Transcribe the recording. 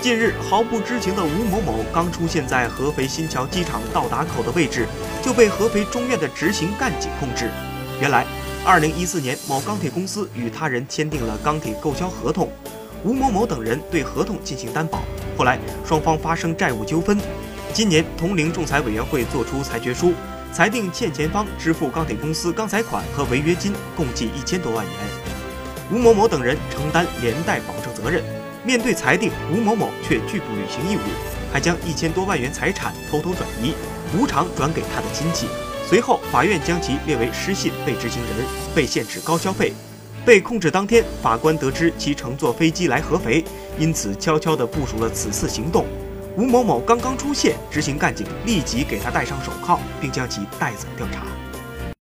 近日，毫不知情的吴某某刚出现在合肥新桥机场到达口的位置，就被合肥中院的执行干警控制。原来，二零一四年某钢铁公司与他人签订了钢铁购销合同，吴某某等人对合同进行担保。后来，双方发生债务纠纷。今年，铜陵仲裁委员会作出裁决书，裁定欠钱方支付钢铁公司钢材款和违约金共计一千多万元，吴某某等人承担连带保证责任。面对裁定，吴某某却拒不履行义务，还将一千多万元财产偷偷转移，无偿转给他的亲戚。随后，法院将其列为失信被执行人，被限制高消费。被控制当天，法官得知其乘坐飞机来合肥，因此悄悄地部署了此次行动。吴某某刚刚出现，执行干警立即给他戴上手铐，并将其带走调查。